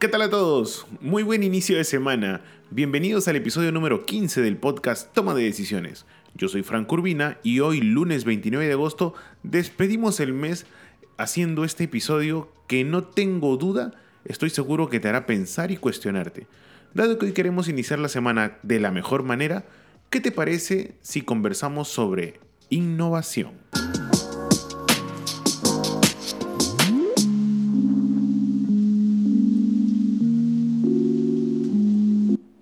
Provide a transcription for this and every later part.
¿Qué tal a todos? Muy buen inicio de semana. Bienvenidos al episodio número 15 del podcast Toma de Decisiones. Yo soy Frank Urbina y hoy, lunes 29 de agosto, despedimos el mes haciendo este episodio que no tengo duda, estoy seguro que te hará pensar y cuestionarte. Dado que hoy queremos iniciar la semana de la mejor manera, ¿qué te parece si conversamos sobre innovación?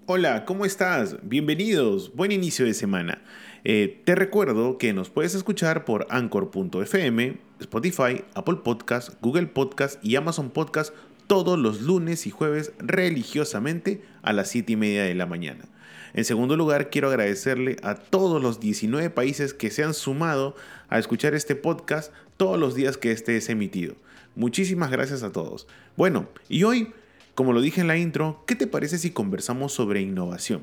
Hola, ¿cómo estás? Bienvenidos, buen inicio de semana. Eh, te recuerdo que nos puedes escuchar por anchor.fm, Spotify, Apple Podcast, Google Podcast y Amazon Podcast todos los lunes y jueves religiosamente a las 7 y media de la mañana. En segundo lugar, quiero agradecerle a todos los 19 países que se han sumado a escuchar este podcast todos los días que este es emitido. Muchísimas gracias a todos. Bueno, y hoy como lo dije en la intro, ¿qué te parece si conversamos sobre innovación?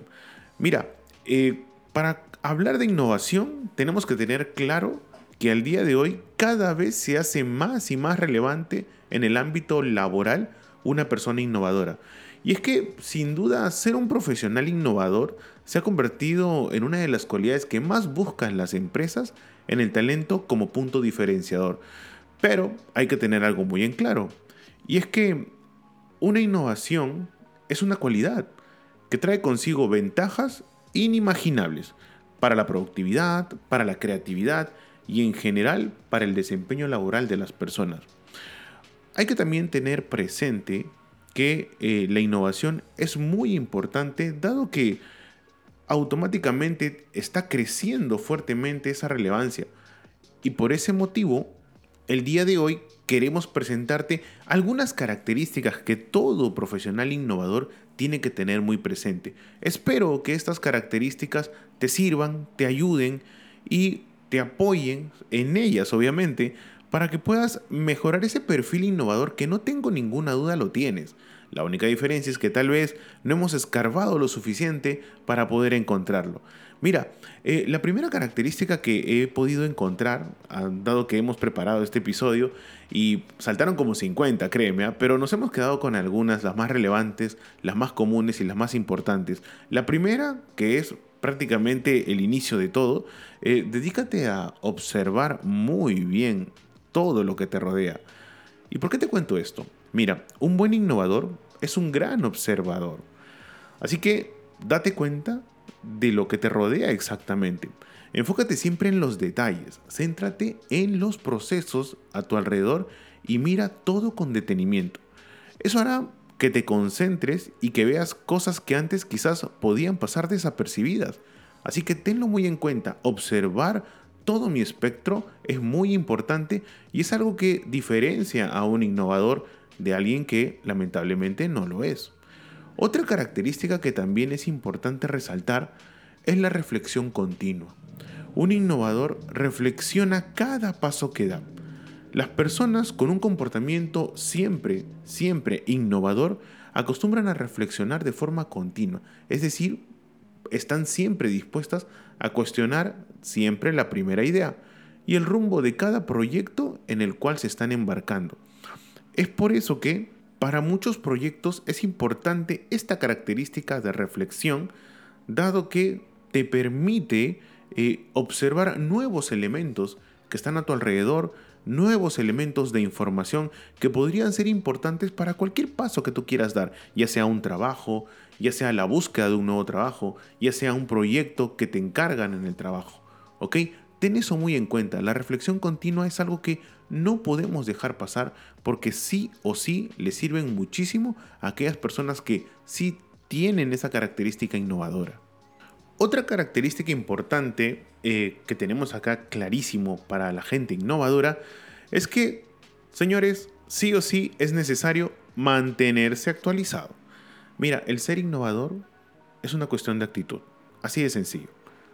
Mira, eh, para hablar de innovación tenemos que tener claro que al día de hoy cada vez se hace más y más relevante en el ámbito laboral una persona innovadora. Y es que, sin duda, ser un profesional innovador se ha convertido en una de las cualidades que más buscan las empresas en el talento como punto diferenciador. Pero hay que tener algo muy en claro. Y es que una innovación es una cualidad que trae consigo ventajas inimaginables para la productividad, para la creatividad y en general para el desempeño laboral de las personas. Hay que también tener presente que eh, la innovación es muy importante dado que automáticamente está creciendo fuertemente esa relevancia. Y por ese motivo, el día de hoy queremos presentarte algunas características que todo profesional innovador tiene que tener muy presente. Espero que estas características te sirvan, te ayuden y te apoyen en ellas, obviamente, para que puedas mejorar ese perfil innovador que no tengo ninguna duda lo tienes. La única diferencia es que tal vez no hemos escarbado lo suficiente para poder encontrarlo. Mira, eh, la primera característica que he podido encontrar, ah, dado que hemos preparado este episodio, y saltaron como 50, créeme, ah, pero nos hemos quedado con algunas, las más relevantes, las más comunes y las más importantes. La primera, que es prácticamente el inicio de todo, eh, dedícate a observar muy bien todo lo que te rodea. ¿Y por qué te cuento esto? Mira, un buen innovador es un gran observador. Así que date cuenta de lo que te rodea exactamente. Enfócate siempre en los detalles, céntrate en los procesos a tu alrededor y mira todo con detenimiento. Eso hará que te concentres y que veas cosas que antes quizás podían pasar desapercibidas. Así que tenlo muy en cuenta, observar todo mi espectro es muy importante y es algo que diferencia a un innovador de alguien que lamentablemente no lo es. Otra característica que también es importante resaltar es la reflexión continua. Un innovador reflexiona cada paso que da. Las personas con un comportamiento siempre, siempre innovador acostumbran a reflexionar de forma continua, es decir, están siempre dispuestas a cuestionar siempre la primera idea y el rumbo de cada proyecto en el cual se están embarcando. Es por eso que para muchos proyectos es importante esta característica de reflexión, dado que te permite eh, observar nuevos elementos que están a tu alrededor, nuevos elementos de información que podrían ser importantes para cualquier paso que tú quieras dar, ya sea un trabajo, ya sea la búsqueda de un nuevo trabajo, ya sea un proyecto que te encargan en el trabajo. ¿Ok? Ten eso muy en cuenta. La reflexión continua es algo que no podemos dejar pasar porque sí o sí le sirven muchísimo a aquellas personas que sí tienen esa característica innovadora. Otra característica importante eh, que tenemos acá clarísimo para la gente innovadora es que, señores, sí o sí es necesario mantenerse actualizado. Mira, el ser innovador es una cuestión de actitud, así de sencillo.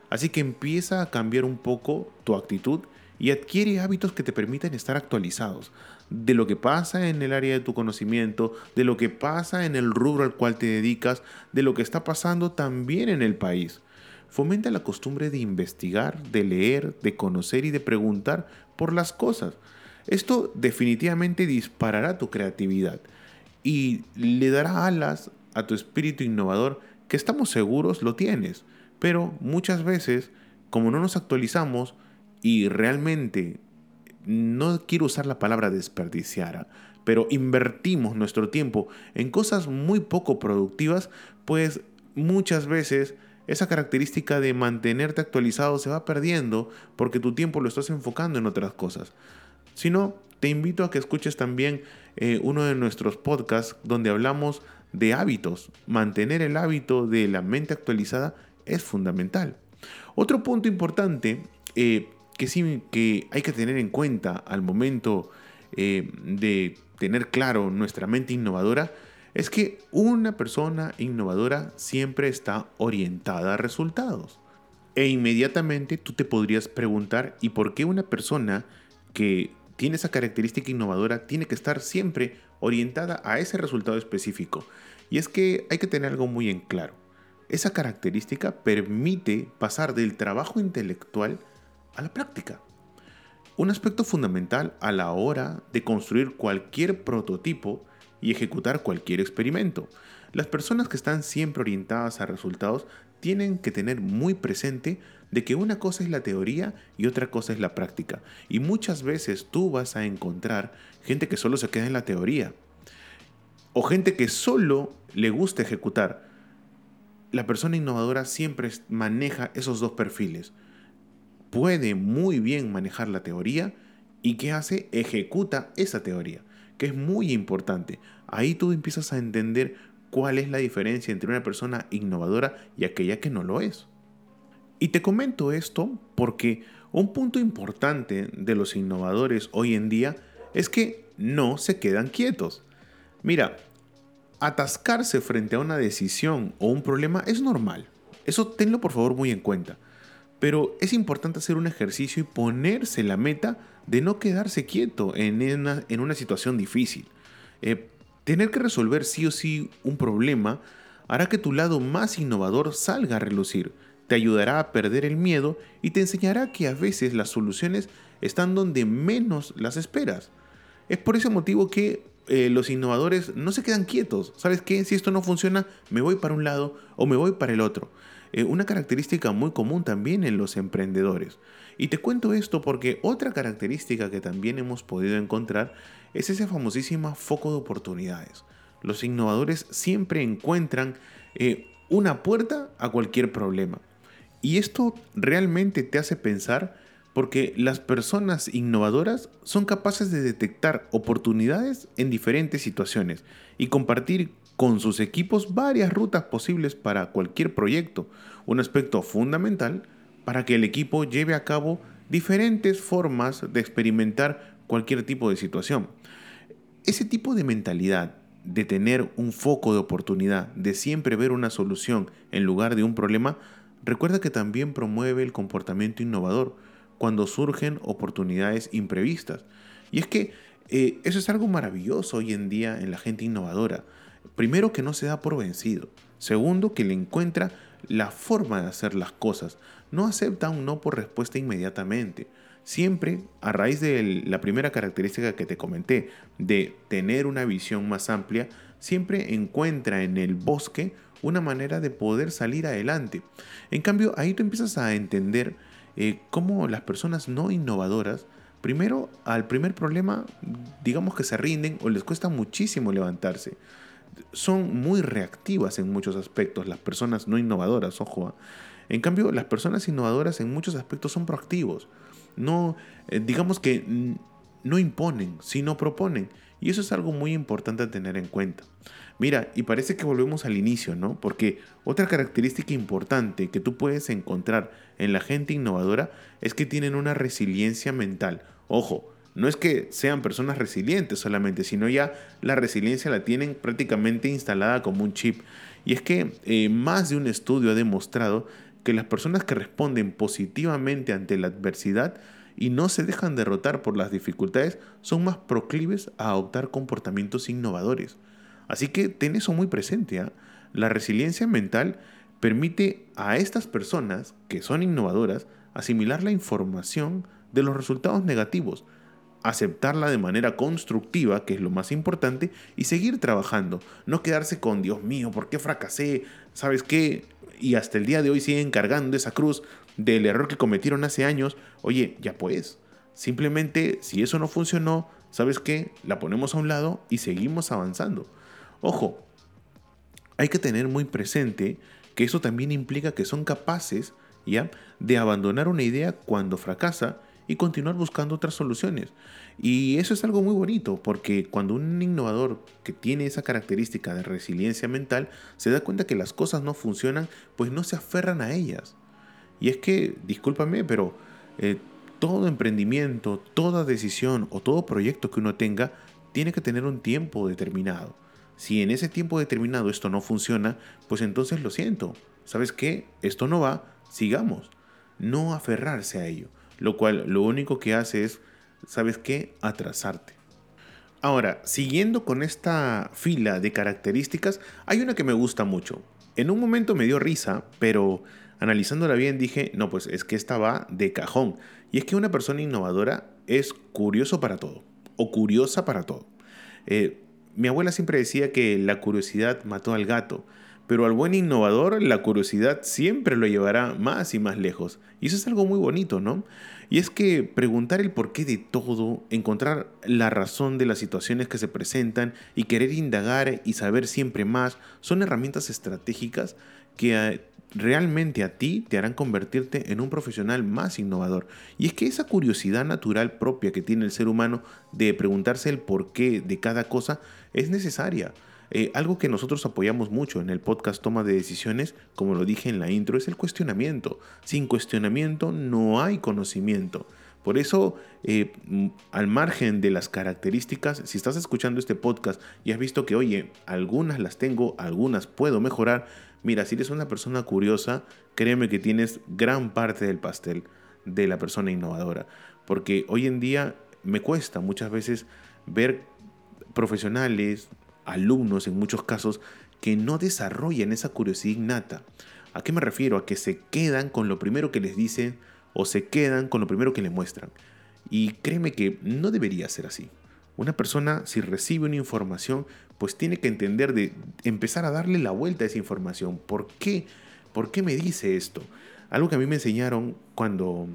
Así que empieza a cambiar un poco tu actitud y adquiere hábitos que te permitan estar actualizados de lo que pasa en el área de tu conocimiento, de lo que pasa en el rubro al cual te dedicas, de lo que está pasando también en el país. Fomenta la costumbre de investigar, de leer, de conocer y de preguntar por las cosas. Esto definitivamente disparará tu creatividad y le dará alas a tu espíritu innovador que estamos seguros lo tienes. Pero muchas veces, como no nos actualizamos, y realmente no quiero usar la palabra desperdiciar, pero invertimos nuestro tiempo en cosas muy poco productivas, pues muchas veces esa característica de mantenerte actualizado se va perdiendo porque tu tiempo lo estás enfocando en otras cosas. Si no, te invito a que escuches también eh, uno de nuestros podcasts donde hablamos de hábitos. Mantener el hábito de la mente actualizada es fundamental. Otro punto importante eh, que sí que hay que tener en cuenta al momento eh, de tener claro nuestra mente innovadora es que una persona innovadora siempre está orientada a resultados. E inmediatamente tú te podrías preguntar, ¿y por qué una persona que tiene esa característica innovadora tiene que estar siempre orientada a ese resultado específico? Y es que hay que tener algo muy en claro. Esa característica permite pasar del trabajo intelectual a la práctica. Un aspecto fundamental a la hora de construir cualquier prototipo y ejecutar cualquier experimento. Las personas que están siempre orientadas a resultados tienen que tener muy presente de que una cosa es la teoría y otra cosa es la práctica. Y muchas veces tú vas a encontrar gente que solo se queda en la teoría. O gente que solo le gusta ejecutar. La persona innovadora siempre maneja esos dos perfiles puede muy bien manejar la teoría y ¿qué hace? Ejecuta esa teoría, que es muy importante. Ahí tú empiezas a entender cuál es la diferencia entre una persona innovadora y aquella que no lo es. Y te comento esto porque un punto importante de los innovadores hoy en día es que no se quedan quietos. Mira, atascarse frente a una decisión o un problema es normal. Eso tenlo por favor muy en cuenta. Pero es importante hacer un ejercicio y ponerse la meta de no quedarse quieto en una, situación difícil. Eh, tener que resolver sí o sí un problema hará que tu lado más innovador salga a relucir, te ayudará a perder el miedo y te enseñará que a veces las soluciones están donde menos las esperas. Es por ese motivo que eh, los innovadores no se quedan quietos. ¿Sabes qué? Si esto no funciona, me voy para un lado o me voy para el otro. Eh, una característica muy común también en los emprendedores. Y te cuento esto porque otra característica que también hemos podido encontrar es ese famosísimo foco de oportunidades. Los innovadores siempre encuentran eh, una puerta a cualquier problema. Y esto realmente te hace pensar porque las personas innovadoras son capaces de detectar oportunidades en diferentes situaciones y compartir con sus equipos varias rutas posibles para cualquier proyecto, un aspecto fundamental para que el equipo lleve a cabo diferentes formas de experimentar cualquier tipo de situación. Ese tipo de mentalidad de tener un foco de oportunidad, de siempre ver una solución en lugar de un problema, recuerda que también promueve el comportamiento innovador cuando surgen oportunidades imprevistas. Y es que eh, eso es algo maravilloso hoy en día en la gente innovadora. Primero que no se da por vencido. Segundo que le encuentra la forma de hacer las cosas. No acepta un no por respuesta inmediatamente. Siempre, a raíz de la primera característica que te comenté, de tener una visión más amplia, siempre encuentra en el bosque una manera de poder salir adelante. En cambio, ahí tú empiezas a entender eh, cómo las personas no innovadoras, primero al primer problema, digamos que se rinden o les cuesta muchísimo levantarse son muy reactivas en muchos aspectos, las personas no innovadoras, ojo. ¿ah? En cambio, las personas innovadoras en muchos aspectos son proactivos. No, eh, digamos que no imponen, sino proponen. Y eso es algo muy importante a tener en cuenta. Mira, y parece que volvemos al inicio, ¿no? Porque otra característica importante que tú puedes encontrar en la gente innovadora es que tienen una resiliencia mental. Ojo, no es que sean personas resilientes solamente, sino ya la resiliencia la tienen prácticamente instalada como un chip. Y es que eh, más de un estudio ha demostrado que las personas que responden positivamente ante la adversidad y no se dejan derrotar por las dificultades son más proclives a adoptar comportamientos innovadores. Así que ten eso muy presente. ¿ah? La resiliencia mental permite a estas personas que son innovadoras asimilar la información de los resultados negativos, aceptarla de manera constructiva, que es lo más importante, y seguir trabajando. No quedarse con, Dios mío, ¿por qué fracasé? ¿Sabes qué? Y hasta el día de hoy siguen cargando esa cruz del error que cometieron hace años. Oye, ya pues, simplemente si eso no funcionó, ¿sabes qué? La ponemos a un lado y seguimos avanzando. Ojo, hay que tener muy presente que eso también implica que son capaces ¿ya? de abandonar una idea cuando fracasa y continuar buscando otras soluciones. Y eso es algo muy bonito, porque cuando un innovador que tiene esa característica de resiliencia mental se da cuenta que las cosas no funcionan, pues no se aferran a ellas. Y es que, discúlpame, pero eh, todo emprendimiento, toda decisión o todo proyecto que uno tenga tiene que tener un tiempo determinado. Si en ese tiempo determinado esto no funciona, pues entonces lo siento. ¿Sabes qué? Esto no va, sigamos. No aferrarse a ello lo cual lo único que hace es, ¿sabes qué?, atrasarte. Ahora, siguiendo con esta fila de características, hay una que me gusta mucho. En un momento me dio risa, pero analizándola bien dije, no, pues es que esta va de cajón. Y es que una persona innovadora es curioso para todo, o curiosa para todo. Eh, mi abuela siempre decía que la curiosidad mató al gato. Pero al buen innovador la curiosidad siempre lo llevará más y más lejos. Y eso es algo muy bonito, ¿no? Y es que preguntar el porqué de todo, encontrar la razón de las situaciones que se presentan y querer indagar y saber siempre más son herramientas estratégicas que eh, realmente a ti te harán convertirte en un profesional más innovador. Y es que esa curiosidad natural propia que tiene el ser humano de preguntarse el porqué de cada cosa es necesaria. Eh, algo que nosotros apoyamos mucho en el podcast Toma de Decisiones, como lo dije en la intro, es el cuestionamiento. Sin cuestionamiento no hay conocimiento. Por eso, eh, al margen de las características, si estás escuchando este podcast y has visto que, oye, algunas las tengo, algunas puedo mejorar, mira, si eres una persona curiosa, créeme que tienes gran parte del pastel de la persona innovadora. Porque hoy en día me cuesta muchas veces ver profesionales, alumnos en muchos casos que no desarrollan esa curiosidad innata. ¿A qué me refiero? A que se quedan con lo primero que les dicen o se quedan con lo primero que les muestran. Y créeme que no debería ser así. Una persona si recibe una información, pues tiene que entender de empezar a darle la vuelta a esa información. ¿Por qué? ¿Por qué me dice esto? Algo que a mí me enseñaron cuando,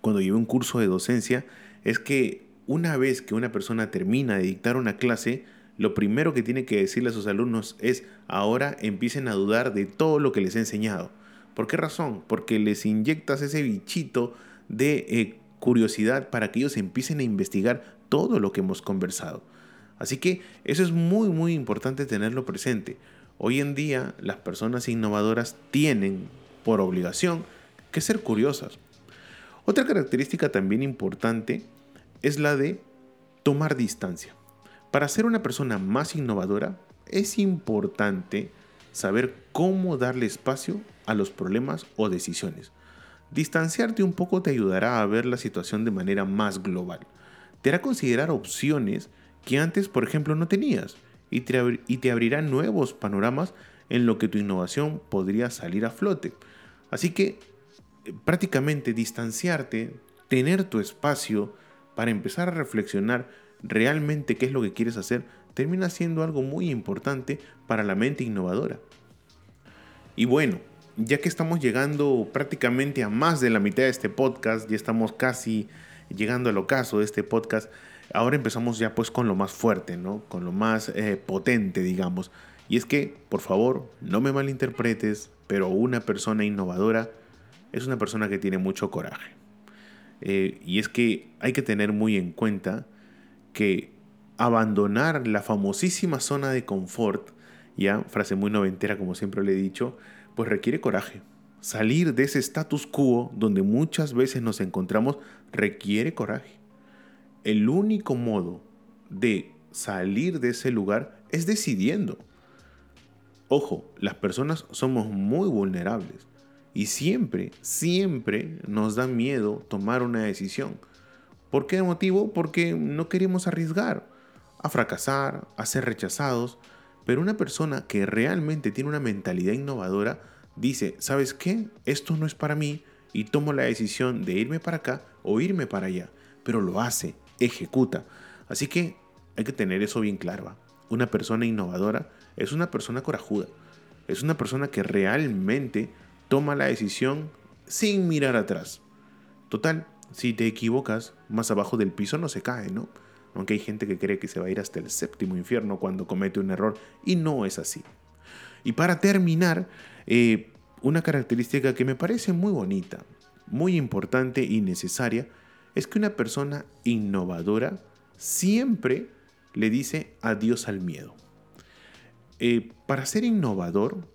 cuando llevé un curso de docencia es que una vez que una persona termina de dictar una clase, lo primero que tiene que decirle a sus alumnos es ahora empiecen a dudar de todo lo que les he enseñado. ¿Por qué razón? Porque les inyectas ese bichito de eh, curiosidad para que ellos empiecen a investigar todo lo que hemos conversado. Así que eso es muy muy importante tenerlo presente. Hoy en día las personas innovadoras tienen por obligación que ser curiosas. Otra característica también importante es la de tomar distancia. Para ser una persona más innovadora, es importante saber cómo darle espacio a los problemas o decisiones. Distanciarte un poco te ayudará a ver la situación de manera más global. Te hará considerar opciones que antes, por ejemplo, no tenías y te, abrirá nuevos panoramas en lo que tu innovación podría salir a flote. Así que eh, prácticamente distanciarte, tener tu espacio para empezar a reflexionar realmente qué es lo que quieres hacer, termina siendo algo muy importante para la mente innovadora. Y bueno, ya que estamos llegando prácticamente a más de la mitad de este podcast, ya estamos casi llegando al ocaso de este podcast, ahora empezamos ya pues con lo más fuerte, ¿no? Con lo más eh, potente, digamos. Y es que, por favor, no me malinterpretes, pero una persona innovadora es una persona que tiene mucho coraje. Eh, y es que hay que tener muy en cuenta que abandonar la famosísima zona de confort, ya, frase muy noventera como siempre le he dicho, pues requiere coraje. Salir de ese status quo donde muchas veces nos encontramos requiere coraje. el único modo de salir de ese lugar es decidiendo. Ojo, las personas somos muy vulnerables y siempre, siempre nos da miedo tomar una decisión. ¿Por qué motivo? Porque no queremos arriesgar a fracasar, a ser rechazados. Pero una persona que realmente tiene una mentalidad innovadora dice, ¿sabes qué? Esto no es para mí y tomo la decisión de irme para acá o irme para allá. Pero lo hace, ejecuta. Así que hay que tener eso bien claro. Una persona innovadora es una persona corajuda. Es una persona que realmente toma la decisión sin mirar atrás. Total, si te equivocas, más abajo del piso no se cae, ¿no? Aunque hay gente que cree que se va a ir hasta el séptimo infierno cuando comete un error y no es así. Y para terminar, eh, una característica que me parece muy bonita, muy importante y necesaria es que una persona innovadora siempre le dice adiós al miedo. Eh, para ser innovador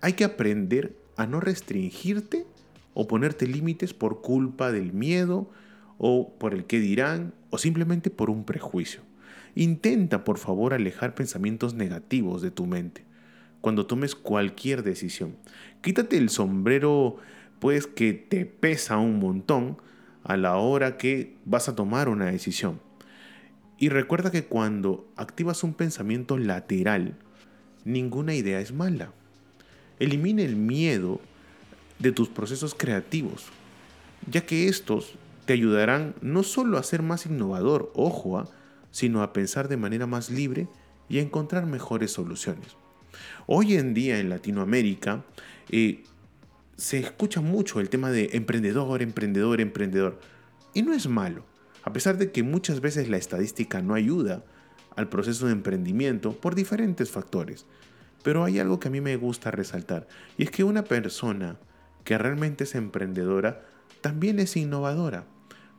hay que aprender a no restringirte o ponerte límites por culpa del miedo o por el que dirán o simplemente por un prejuicio. Intenta por favor alejar pensamientos negativos de tu mente cuando tomes cualquier decisión. Quítate el sombrero pues que te pesa un montón a la hora que vas a tomar una decisión. Y recuerda que cuando activas un pensamiento lateral, ninguna idea es mala. Elimina el miedo de tus procesos creativos, ya que estos te ayudarán no solo a ser más innovador, ojo, ¿ah? sino a pensar de manera más libre y a encontrar mejores soluciones. Hoy en día en Latinoamérica eh, se escucha mucho el tema de emprendedor, emprendedor, emprendedor. Y no es malo, a pesar de que muchas veces la estadística no ayuda al proceso de emprendimiento por diferentes factores. Pero hay algo que a mí me gusta resaltar, y es que una persona que realmente es emprendedora también es innovadora.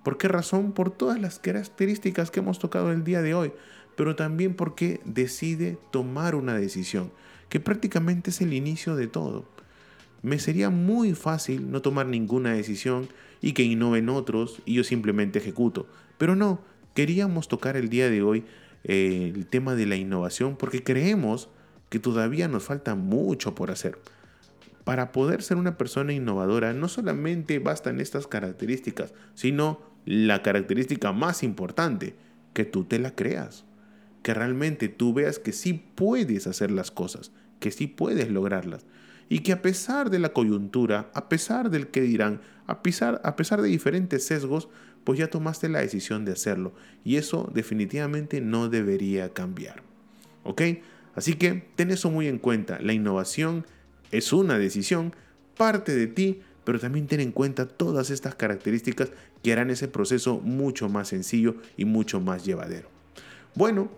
¿Por qué razón? Por todas las características que hemos tocado el día de hoy, pero también porque decide tomar una decisión, que prácticamente es el inicio de todo me sería muy fácil no tomar ninguna decisión y que innoven otros y yo simplemente ejecuto. Pero no, queríamos tocar el día de hoy eh, el tema de la innovación porque creemos que todavía nos falta mucho por hacer. Para poder ser una persona innovadora no solamente bastan estas características, sino la característica más importante, que tú te la creas. Que realmente tú veas que sí puedes hacer las cosas, que sí puedes lograrlas y que a pesar de la coyuntura, a pesar del que dirán, a pesar, a pesar de diferentes sesgos, pues ya tomaste la decisión de hacerlo y eso definitivamente no debería cambiar. ¿Ok? Así que ten eso muy en cuenta, la innovación es una decisión, parte de ti, pero también ten en cuenta todas estas características que harán ese proceso mucho más sencillo y mucho más llevadero. Bueno,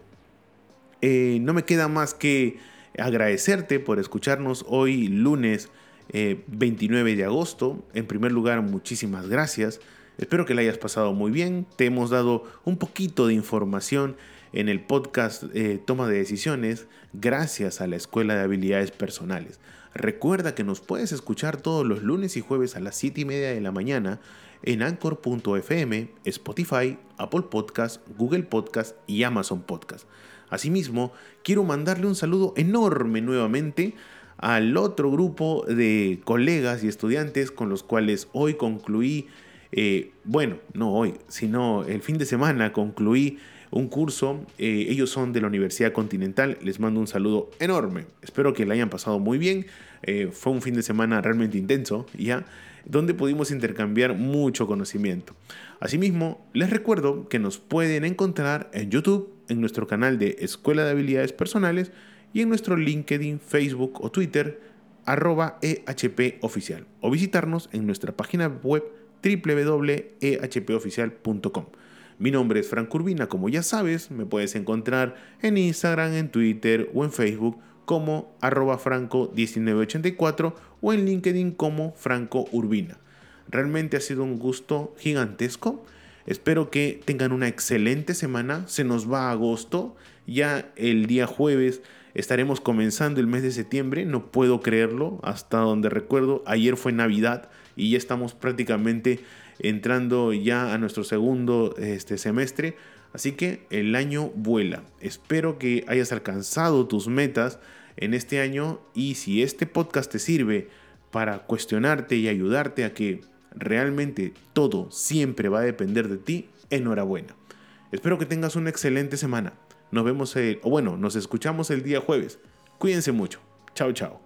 eh, no me queda más que agradecerte por escucharnos hoy lunes 29 eh, de agosto. En primer lugar, muchísimas gracias. Espero que la hayas pasado muy bien. Te hemos dado un poquito de información en el podcast eh, Toma de Decisiones gracias a la Escuela de Habilidades Personales. Recuerda que nos puedes escuchar todos los lunes y jueves a las 7 y media de la mañana en anchor.fm, Spotify, Apple Podcast, Google Podcast y Amazon Podcast. Asimismo, quiero mandarle un saludo enorme nuevamente al otro grupo de colegas y estudiantes con los cuales hoy concluí, eh, bueno, no hoy, sino el fin de semana concluí un curso. Eh, ellos son de la Universidad Continental. Les mando un saludo enorme. Espero que la hayan pasado muy bien. Eh, fue un fin de semana realmente intenso, ¿ya? Donde pudimos intercambiar mucho conocimiento. Asimismo, les recuerdo que nos pueden encontrar en YouTube en nuestro canal de Escuela de Habilidades Personales y en nuestro LinkedIn, Facebook o Twitter arroba EHP Oficial o visitarnos en nuestra página web www.ehpoficial.com. Mi nombre es Franco Urbina, como ya sabes, me puedes encontrar en Instagram, en Twitter o en Facebook como arroba franco1984 o en LinkedIn como Franco Urbina. Realmente ha sido un gusto gigantesco Espero que tengan una excelente semana. Se nos va agosto. Ya el día jueves estaremos comenzando el mes de septiembre. No puedo creerlo. Hasta donde recuerdo, ayer fue Navidad y ya estamos prácticamente entrando ya a nuestro segundo este, semestre. Así que el año vuela. Espero que hayas alcanzado tus metas en este año y si este podcast te sirve para cuestionarte y ayudarte a que realmente todo siempre va a depender de ti, enhorabuena. Espero que tengas una excelente semana. Nos vemos, el, o bueno, nos escuchamos el día jueves. Cuídense mucho. Chao, chao.